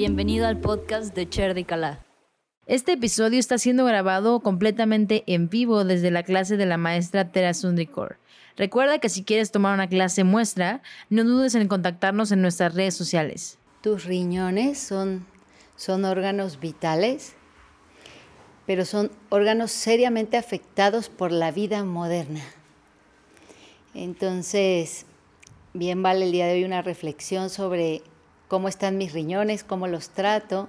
Bienvenido al podcast de Cher de Calá. Este episodio está siendo grabado completamente en vivo desde la clase de la maestra Tera Sundrikor. Recuerda que si quieres tomar una clase muestra, no dudes en contactarnos en nuestras redes sociales. Tus riñones son, son órganos vitales, pero son órganos seriamente afectados por la vida moderna. Entonces, bien vale el día de hoy una reflexión sobre cómo están mis riñones, cómo los trato,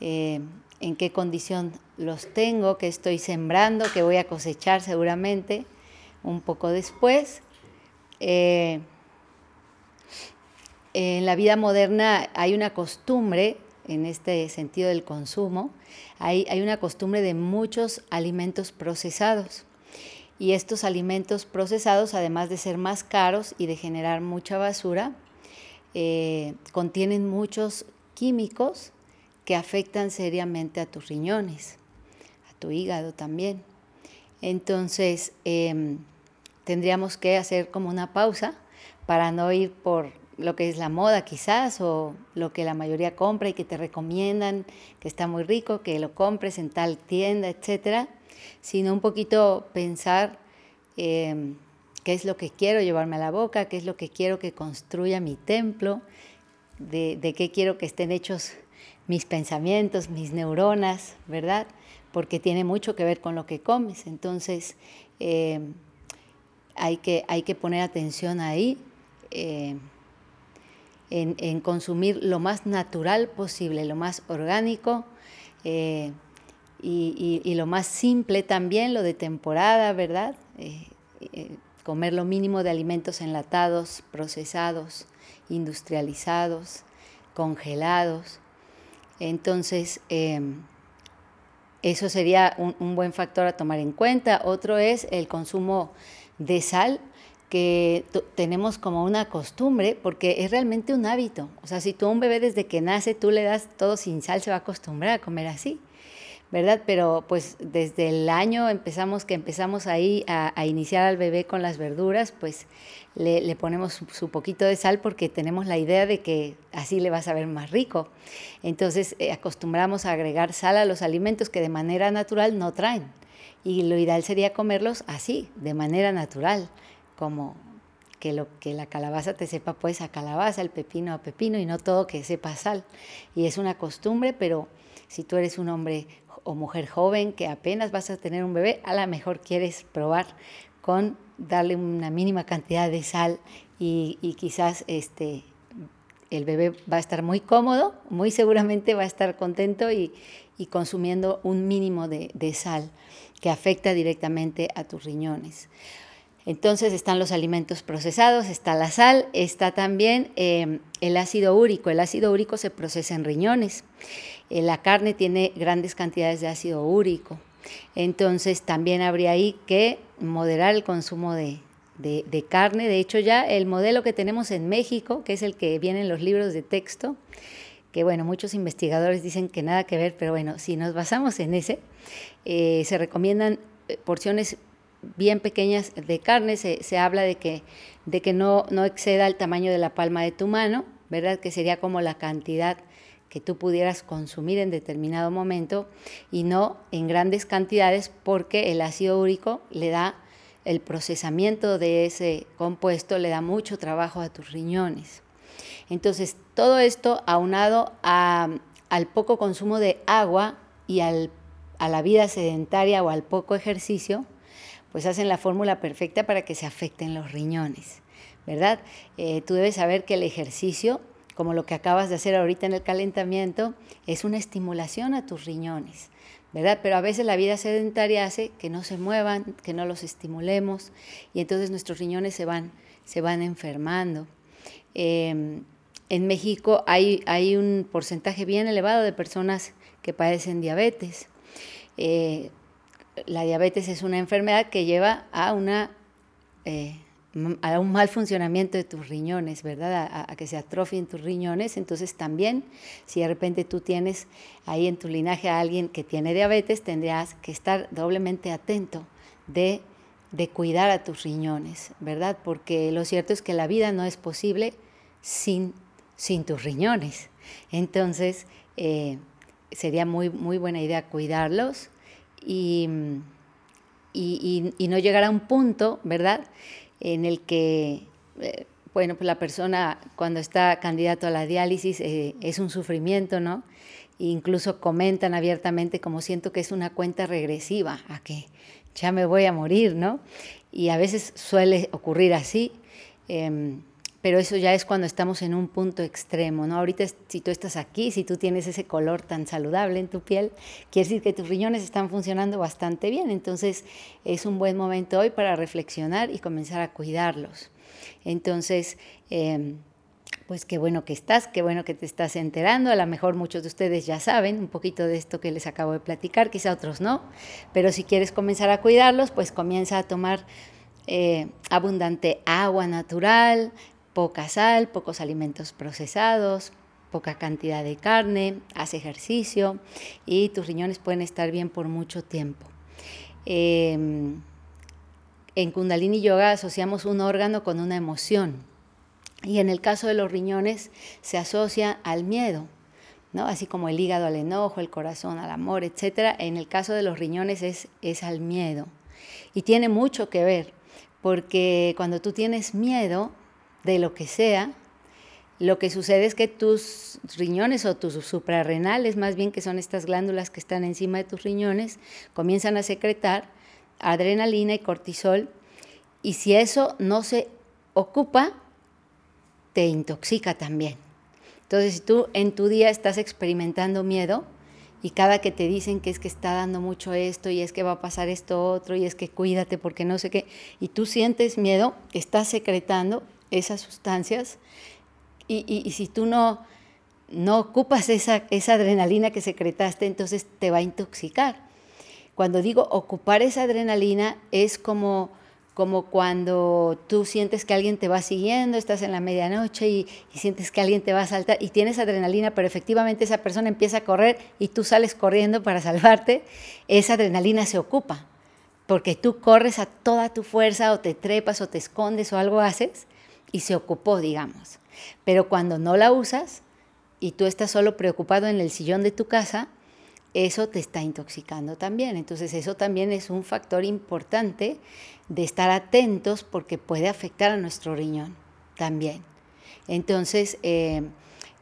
eh, en qué condición los tengo, qué estoy sembrando, qué voy a cosechar seguramente un poco después. Eh, en la vida moderna hay una costumbre, en este sentido del consumo, hay, hay una costumbre de muchos alimentos procesados. Y estos alimentos procesados, además de ser más caros y de generar mucha basura, eh, contienen muchos químicos que afectan seriamente a tus riñones, a tu hígado también. Entonces, em, tendríamos que hacer como una pausa para no ir por lo que es la moda quizás o lo que la mayoría compra y que te recomiendan que está muy rico, que lo compres en tal tienda, etcétera, sino un poquito pensar em, qué es lo que quiero llevarme a la boca, qué es lo que quiero que construya mi templo, de, qué quiero que estén hechos mis pensamientos, mis neuronas, ¿verdad? Porque tiene mucho que ver con lo que comes. Entonces, eh, hay, que, hay que poner atención ahí. Eh, en, consumir lo más natural posible, lo más orgánico eh, y, lo más simple también, lo de temporada, ¿verdad? Comer lo mínimo de alimentos enlatados, procesados, industrializados, congelados. Entonces, em, eso sería un, buen factor a tomar en cuenta. Otro es el consumo de sal, que tenemos como una costumbre, porque es realmente un hábito. O sea, si tú a un bebé desde que nace, tú le das todo sin sal, se va a acostumbrar a comer así. ¿Verdad? Pero pues desde el año empezamos que empezamos ahí a, iniciar al bebé con las verduras, pues le, ponemos su, poquito de sal porque tenemos la idea de que así le va a saber más rico. Entonces eh, acostumbramos a agregar sal a los alimentos que de manera natural no traen. Y lo ideal sería comerlos así, de manera natural, como que lo que la calabaza te sepa pues a calabaza, el pepino a pepino y no todo que sepa sal. Y es una costumbre, pero si tú eres un hombre o mujer joven que apenas vas a tener un bebé, a lo mejor quieres probar con darle una mínima cantidad de sal y, quizás este, el bebé va a estar muy cómodo, muy seguramente va a estar contento y, consumiendo un mínimo de, sal que afecta directamente a tus riñones. Entonces están los alimentos procesados, está la sal, está también eh, el ácido úrico. El ácido úrico se procesa en riñones la carne tiene grandes cantidades de ácido úrico. Entonces también habría ahí que moderar el consumo de, carne. De hecho ya el modelo que tenemos en México, que es el que viene en los libros de texto, que bueno, muchos investigadores dicen que nada que ver, pero bueno, si nos basamos en ese, eh, se recomiendan eh, porciones bien pequeñas de carne, se, habla de que, de que no, no exceda el tamaño de la palma de tu mano, ¿verdad? Que sería como la cantidad que tú pudieras consumir en determinado momento y no en grandes cantidades porque el ácido úrico le da el procesamiento de ese compuesto le da mucho trabajo a tus riñones. Entonces, todo esto aunado al poco consumo de agua y a la vida sedentaria o al poco ejercicio, pues hacen la fórmula perfecta para que se afecten los riñones, ¿verdad? Eh, tú debes saber que el ejercicio como lo que acabas de hacer ahorita en el calentamiento, es una estimulación a tus riñones, ¿verdad? Pero a veces la vida sedentaria hace que no se muevan, que no los estimulemos y entonces nuestros riñones se van, se van enfermando. Em, en México hay, hay, un porcentaje bien elevado de personas que padecen diabetes. Eh, la diabetes es una enfermedad que lleva a una eh, a un mal funcionamiento de tus riñones, ¿verdad? A, que se atrofien tus riñones. Entonces también, si de repente tú tienes ahí en tu linaje a alguien que tiene diabetes, tendrías que estar doblemente atento de, de cuidar a tus riñones, ¿verdad? Porque lo cierto es que la vida no es posible sin sin tus riñones. Entonces, eh, sería muy, muy buena idea cuidarlos y, y, no llegar a un punto, ¿verdad?, en el que, eh, bueno, pues la persona cuando está candidato a la diálisis eh, es un sufrimiento, ¿no? incluso comentan abiertamente como siento que es una cuenta regresiva, a que ya me voy a morir, ¿no? Y a veces suele ocurrir así, em, pero eso ya es cuando estamos en un punto extremo, ¿no? Ahorita si tú estás aquí, si tú tienes ese color tan saludable en tu piel, quiere decir que tus riñones están funcionando bastante bien, entonces es un buen momento hoy para reflexionar y comenzar a cuidarlos. Entonces, eh, pues qué bueno que estás, qué bueno que te estás enterando. A lo mejor muchos de ustedes ya saben un poquito de esto que les acabo de platicar, quizá otros no, pero si quieres comenzar a cuidarlos, pues comienza a tomar eh, abundante agua natural, poca sal, pocos alimentos procesados, poca cantidad de carne, haz ejercicio y tus riñones pueden estar bien por mucho tiempo. Em, en Kundalini Yoga asociamos un órgano con una emoción. Y en el caso de los riñones se asocia al miedo, ¿no? Así como el hígado al enojo, el corazón al amor, etc. En el caso de los riñones es, es al miedo. Y tiene mucho que ver, porque cuando tú tienes miedo de lo que sea, lo que sucede es que tus riñones o tus suprarrenales, más bien que son estas glándulas que están encima de tus riñones, comienzan a secretar adrenalina y cortisol. Y si eso no se ocupa, te intoxica también. Entonces, si tú en tu día estás experimentando miedo y cada que te dicen que es que está dando mucho esto y es que va a pasar esto otro y es que cuídate porque no sé qué, y tú sientes miedo, estás secretando esas sustancias y, si tú no, no ocupas esa, esa adrenalina que secretaste, entonces te va a intoxicar. Cuando digo ocupar esa adrenalina es como como cuando tú sientes que alguien te va siguiendo, estás en la medianoche y, sientes que alguien te va a saltar y tienes adrenalina, pero efectivamente esa persona empieza a correr y tú sales corriendo para salvarte, esa adrenalina se ocupa, porque tú corres a toda tu fuerza o te trepas o te escondes o algo haces y se ocupó, digamos. Pero cuando no la usas y tú estás solo preocupado en el sillón de tu casa, eso te está intoxicando también. Entonces eso también es un factor importante de estar atentos porque puede afectar a nuestro riñón también. Entonces, eh,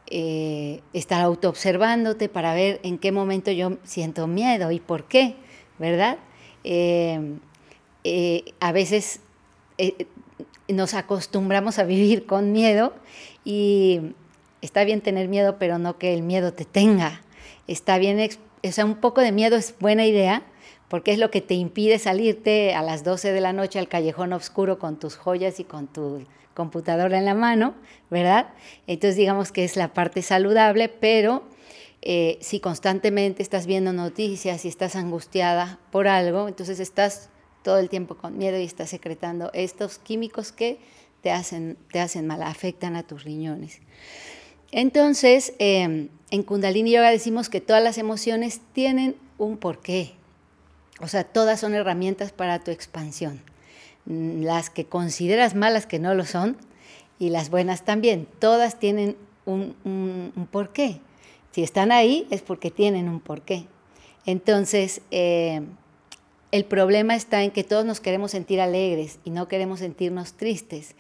eh, estar autoobservándote para ver en qué momento yo siento miedo y por qué, ¿verdad? Eh, a veces nos acostumbramos a vivir con miedo y está bien tener miedo, pero no que el miedo te tenga. Está bien, o sea, un poco de miedo es buena idea, porque es lo que te impide salirte a las 12 de la noche al callejón oscuro con tus joyas y con tu computadora en la mano, ¿verdad? Entonces digamos que es la parte saludable, pero eh, si constantemente estás viendo noticias y estás angustiada por algo, entonces estás todo el tiempo con miedo y estás secretando estos químicos que te hacen, te hacen mal, afectan a tus riñones. Entonces, em, en Kundalini Yoga decimos que todas las emociones tienen un porqué, o sea, todas son herramientas para tu expansión. Mm, las que consideras malas que no lo son y las buenas también. Todas tienen un, porqué. Si están ahí es porque tienen un porqué. Entonces, eh, el problema está en que todos nos queremos sentir alegres y no queremos sentirnos tristes.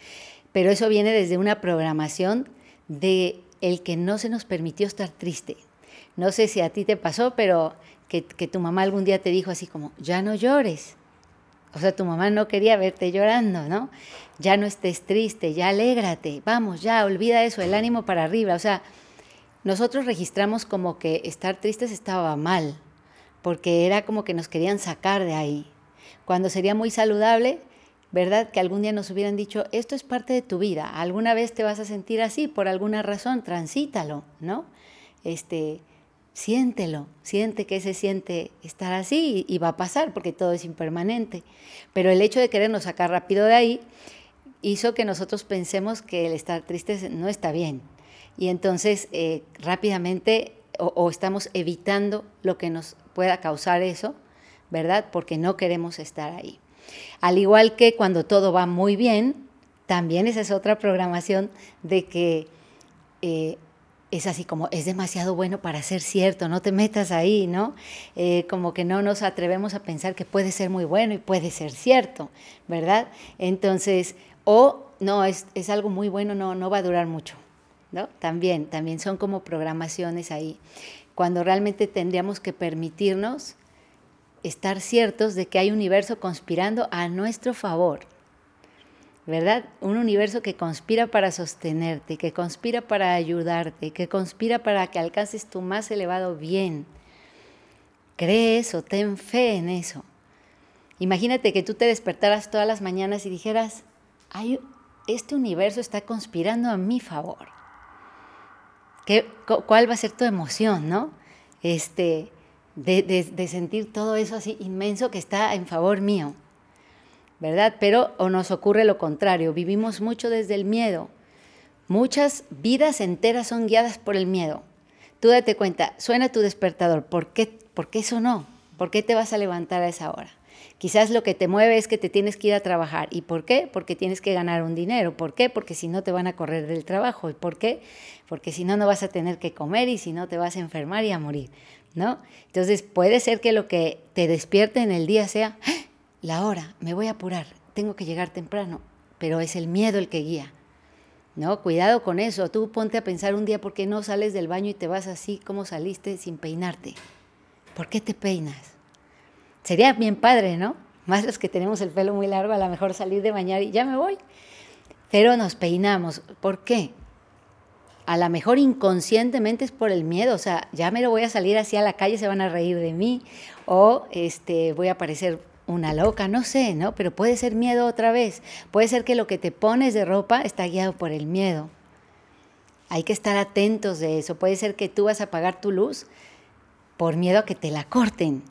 Pero eso viene desde una programación de el que no se nos permitió estar triste. No sé si a ti te pasó, pero que, tu mamá algún día te dijo así como, ya no llores. O sea, tu mamá no quería verte llorando, ¿no? Ya no estés triste, ya alégrate, vamos, ya, olvida eso, el ánimo para arriba. O sea, nosotros registramos como que estar tristes estaba mal, porque era como que nos querían sacar de ahí. Cuando sería muy saludable, ¿verdad? Que algún día nos hubieran dicho, esto es parte de tu vida, alguna vez te vas a sentir así, por alguna razón, transítalo, ¿no? Este, siéntelo, siente que se siente estar así y, va a pasar porque todo es impermanente. Pero el hecho de querernos sacar rápido de ahí hizo que nosotros pensemos que el estar tristes no está bien. Y entonces eh, rápidamente o, estamos evitando lo que nos pueda causar eso, ¿verdad? Porque no queremos estar ahí. Al igual que cuando todo va muy bien, también esa es otra programación de que eh, es así como es demasiado bueno para ser cierto, no te metas ahí, ¿no? Eh, como que no nos atrevemos a pensar que puede ser muy bueno y puede ser cierto, ¿verdad? Entonces, o no, es, es algo muy bueno, no, no va a durar mucho, ¿no? También, también son como programaciones ahí, cuando realmente tendríamos que permitirnos estar ciertos de que hay un universo conspirando a nuestro favor, ¿verdad? Un universo que conspira para sostenerte, que conspira para ayudarte, que conspira para que alcances tu más elevado bien. Cree eso, ten fe en eso. Imagínate que tú te despertaras todas las mañanas y dijeras, Ay, este universo está conspirando a mi favor. ¿Qué, ¿Cuál va a ser tu emoción, no? Este, de, sentir todo eso así inmenso que está en favor mío. ¿verdad? Pero o nos ocurre lo contrario, vivimos mucho desde el miedo. Muchas vidas enteras son guiadas por el miedo. Tú date cuenta, suena tu despertador, ¿por qué, ¿por qué sonó? ¿Por qué te vas a levantar a esa hora? Quizás lo que te mueve es que te tienes que ir a trabajar. ¿Y por qué? Porque tienes que ganar un dinero. ¿Por qué? Porque si no te van a correr del trabajo. ¿Y por qué? Porque si no, no vas a tener que comer y si no, te vas a enfermar y a morir. ¿No? Entonces puede ser que lo que te despierte en el día sea, ¡Ah! la hora, me voy a apurar, tengo que llegar temprano, pero es el miedo el que guía. No, cuidado con eso. Tú ponte a pensar un día por qué no sales del baño y te vas así como saliste sin peinarte. ¿Por qué te peinas? Sería bien padre, ¿no? Más los que tenemos el pelo muy largo, a lo mejor salir de bañar y ya me voy. Pero nos peinamos. ¿Por qué? A lo mejor inconscientemente es por el miedo, o sea, ya me lo voy a salir así a la calle, se van a reír de mí, o este, voy a parecer una loca, no sé, ¿no? Pero puede ser miedo otra vez. Puede ser que lo que te pones de ropa está guiado por el miedo. Hay que estar atentos de eso. Puede ser que tú vas a apagar tu luz por miedo a que te la corten,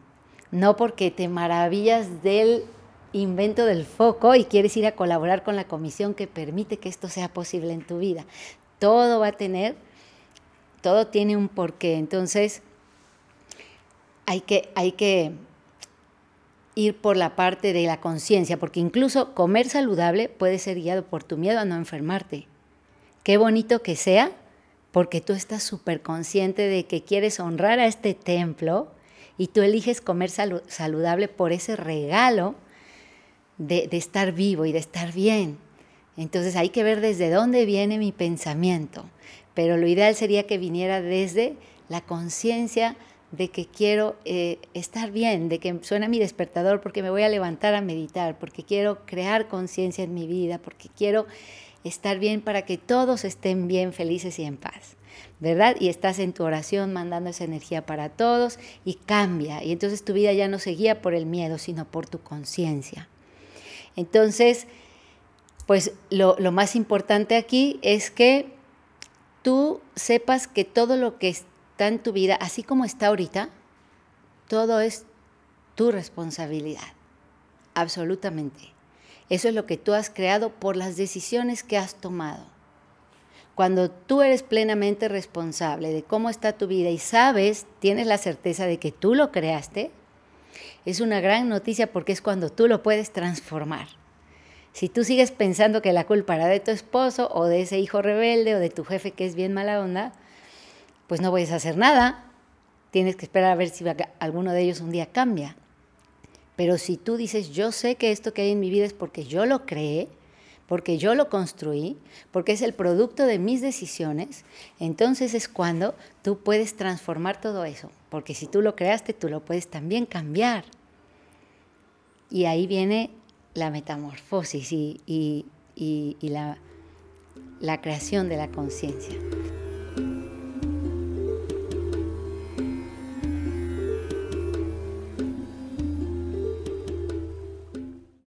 no porque te maravillas del invento del foco y quieres ir a colaborar con la comisión que permite que esto sea posible en tu vida. Todo va a tener, todo tiene un porqué. Entonces, hay que, hay que ir por la parte de la conciencia, porque incluso comer saludable puede ser guiado por tu miedo a no enfermarte. Qué bonito que sea, porque tú estás súper consciente de que quieres honrar a este templo y tú eliges comer saludable por ese regalo de, estar vivo y de estar bien. Entonces hay que ver desde dónde viene mi pensamiento, pero lo ideal sería que viniera desde la conciencia de que quiero eh, estar bien, de que suena mi despertador porque me voy a levantar a meditar, porque quiero crear conciencia en mi vida, porque quiero estar bien para que todos estén bien, felices y en paz. ¿Verdad? Y estás en tu oración mandando esa energía para todos y cambia. Y entonces tu vida ya no se guía por el miedo, sino por tu conciencia. Entonces, pues lo, lo más importante aquí es que tú sepas que todo lo que está en tu vida, así como está ahorita, todo es tu responsabilidad, absolutamente. Eso es lo que tú has creado por las decisiones que has tomado. Cuando tú eres plenamente responsable de cómo está tu vida y sabes, tienes la certeza de que tú lo creaste, es una gran noticia porque es cuando tú lo puedes transformar. Si tú sigues pensando que la culpa era de tu esposo o de ese hijo rebelde o de tu jefe que es bien mala onda, pues no puedes hacer nada. Tienes que esperar a ver si alguno de ellos un día cambia. Pero si tú dices, yo sé que esto que hay en mi vida es porque yo lo creé, porque yo lo construí, porque es el producto de mis decisiones, entonces es cuando tú puedes transformar todo eso. Porque si tú lo creaste, tú lo puedes también cambiar. Y ahí viene la metamorfosis y, la creación de la conciencia.